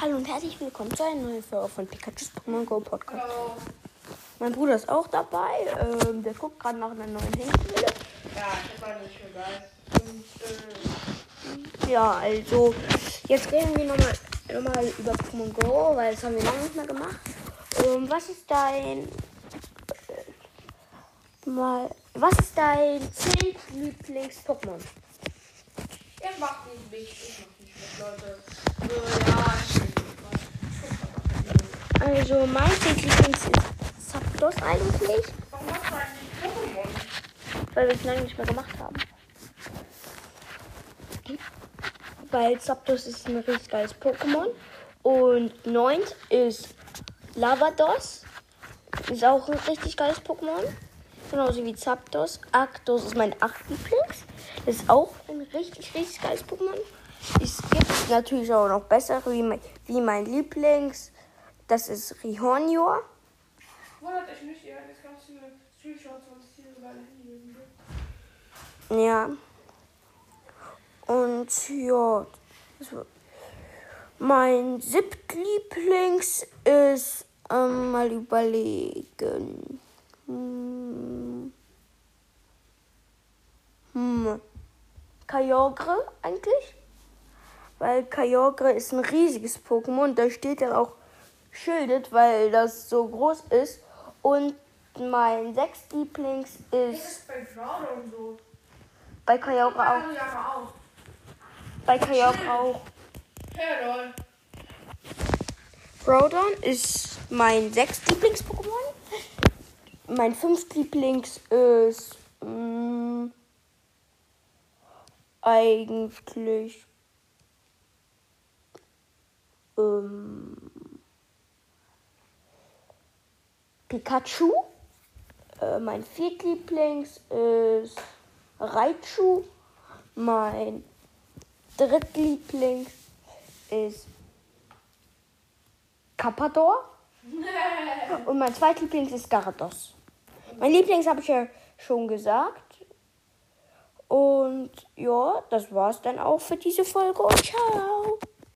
herzlich willkommen zu einer neuen Folge von Pikachu's Pokémon Go Podcast. Hallo. Mein Bruder ist auch dabei. Ähm, der guckt gerade nach einer neuen Handyhülle. Ja, ich mal nicht für. Und, äh, Ja, also jetzt reden wir nochmal noch mal über Pokémon Go, weil das haben wir lange nicht mehr gemacht. Ähm, was ist dein mal was ist dein zehn Lieblings-Pokémon? ich mach nicht mit, ich mach nicht mit, Leute. So, ja, ich Also mein Lieblings ist Zapdos eigentlich, weil wir es lange nicht mehr gemacht haben. Weil Zapdos ist ein richtig geiles Pokémon. Und neunt ist Lavados. Ist auch ein richtig geiles Pokémon. Genauso wie Zapdos. Arctos ist mein acht Lieblings. Das ist auch ein richtig, richtig geiles Pokémon. Es gibt natürlich auch noch bessere, wie mein, wie mein Lieblings. Das ist Rihornior. Wundert euch nicht, ihr habt jetzt ganz viele Screenshots von Stil über ein Handy. Ja. Und ja. war- Mein siebtlieblings ist ähm, mal überlegen. Hm. Hm. Kyogre eigentlich. Weil Kyogre ist ein riesiges Pokémon. Da steht dann auch schildet, weil das so groß ist. Und mein sechstlieblings ist ist bei Frauen und so. bei Kyogre auch. Auf. Bei Kyogre auch. Hey. Groudon ist mein sechst Lieblings-Pokémon. Mein fünft Lieblings ist mm, eigentlich Pikachu. Äh, mein viertlieblings ist Raichu. Mein drittlieblings ist Carpador. Und mein zweitlieblings ist Gyarados. Mein Lieblings habe ich ja schon gesagt. Und ja, das war's dann auch für diese Folge. Und ciao.